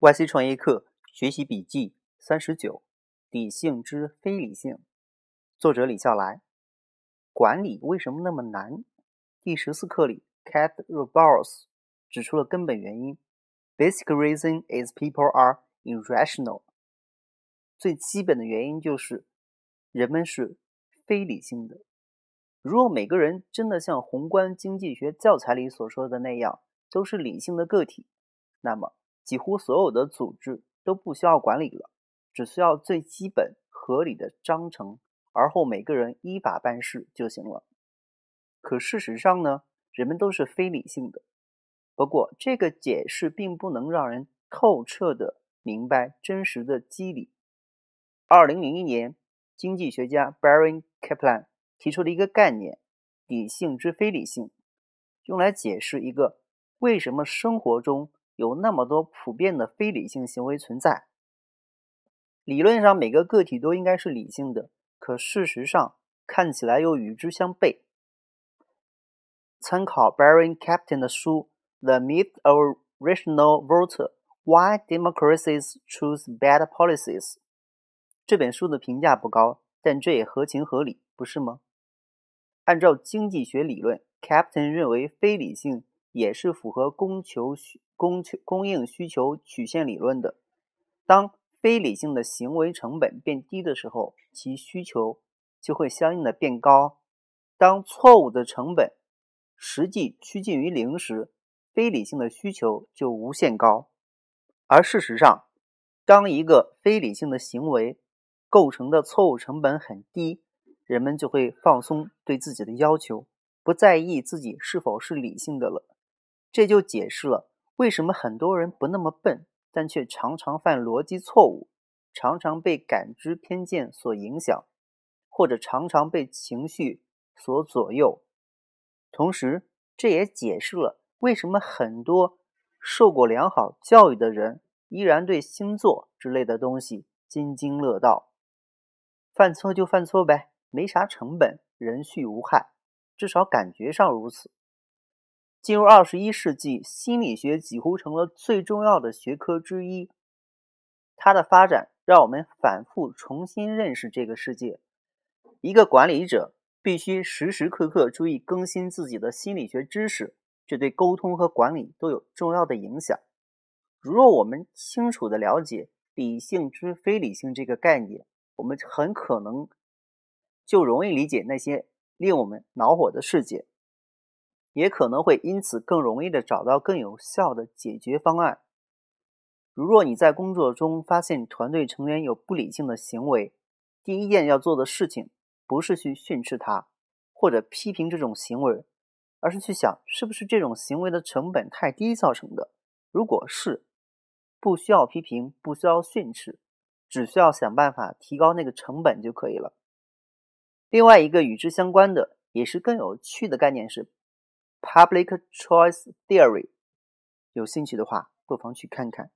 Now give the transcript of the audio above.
YC 创业课学习笔记三十九：理性之非理性。作者李笑来。管理为什么那么难？第十四课里，Cat Roberts 指出了根本原因：Basic reason is people are irrational。最基本的原因就是人们是非理性的。如果每个人真的像宏观经济学教材里所说的那样，都是理性的个体，那么几乎所有的组织都不需要管理了，只需要最基本合理的章程，而后每个人依法办事就行了。可事实上呢，人们都是非理性的。不过这个解释并不能让人透彻的明白真实的机理。二零零一年，经济学家 Baron Kaplan 提出了一个概念“理性之非理性”，用来解释一个为什么生活中有那么多普遍的非理性行为存在。理论上，每个个体都应该是理性的，可事实上看起来又与之相悖。参考 Baron Captain 的书《The Myth of Rational Voter: Why Democracies Choose Bad Policies》。这本书的评价不高，但这也合情合理，不是吗？按照经济学理论，Captain 认为非理性也是符合供求需供求供应需求曲线理论的。当非理性的行为成本变低的时候，其需求就会相应的变高；当错误的成本实际趋近于零时，非理性的需求就无限高。而事实上，当一个非理性的行为构成的错误成本很低，人们就会放松对自己的要求，不在意自己是否是理性的了。这就解释了为什么很多人不那么笨，但却常常犯逻辑错误，常常被感知偏见所影响，或者常常被情绪所左右。同时，这也解释了为什么很多受过良好教育的人依然对星座之类的东西津津乐道。犯错就犯错呗，没啥成本，人畜无害，至少感觉上如此。进入二十一世纪，心理学几乎成了最重要的学科之一。它的发展让我们反复重新认识这个世界。一个管理者必须时时刻刻注意更新自己的心理学知识，这对沟通和管理都有重要的影响。如若我们清楚地了解理性之非理性这个概念，我们很可能就容易理解那些令我们恼火的事件，也可能会因此更容易的找到更有效的解决方案。如若你在工作中发现团队成员有不理性的行为，第一件要做的事情不是去训斥他或者批评这种行为，而是去想是不是这种行为的成本太低造成的。如果是，不需要批评，不需要训斥。只需要想办法提高那个成本就可以了。另外一个与之相关的，也是更有趣的概念是 public choice theory。有兴趣的话，不妨去看看。